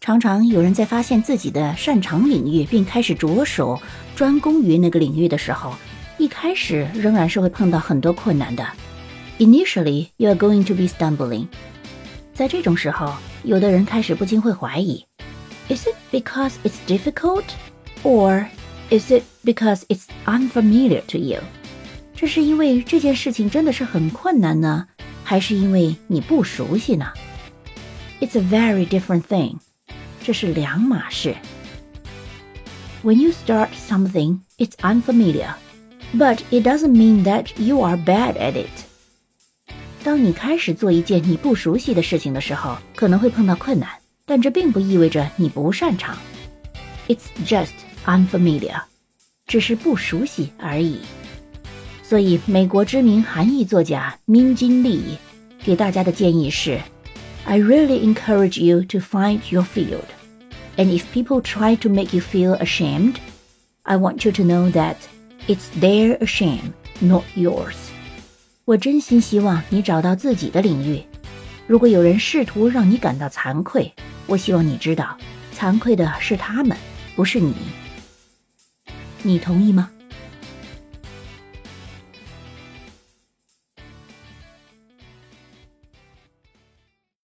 常常有人在发现自己的擅长领域，并开始着手专攻于那个领域的时候，一开始仍然是会碰到很多困难的。Initially, you are going to be stumbling。在这种时候，有的人开始不禁会怀疑：Is it because it's difficult, or is it because it's unfamiliar to you？这是因为这件事情真的是很困难呢，还是因为你不熟悉呢？It's a very different thing。 这是两码事。When you start something, it's unfamiliar, but it doesn't mean that you are bad at it. 当你开始做一件你不熟悉的事情的时候，可能会碰到困难，但这并不意味着你不擅长。It's just unfamiliar，只是不熟悉而已。所以，美国知名韩裔作家明金利给大家的建议是。I really encourage you to find your field. And if people try to make you feel ashamed, I want you to know that it's their shame, not yours. 我真心希望你找到自己的领域。如果有人试图让你感到惭愧，我希望你知道，惭愧的是他们，不是你。你同意吗？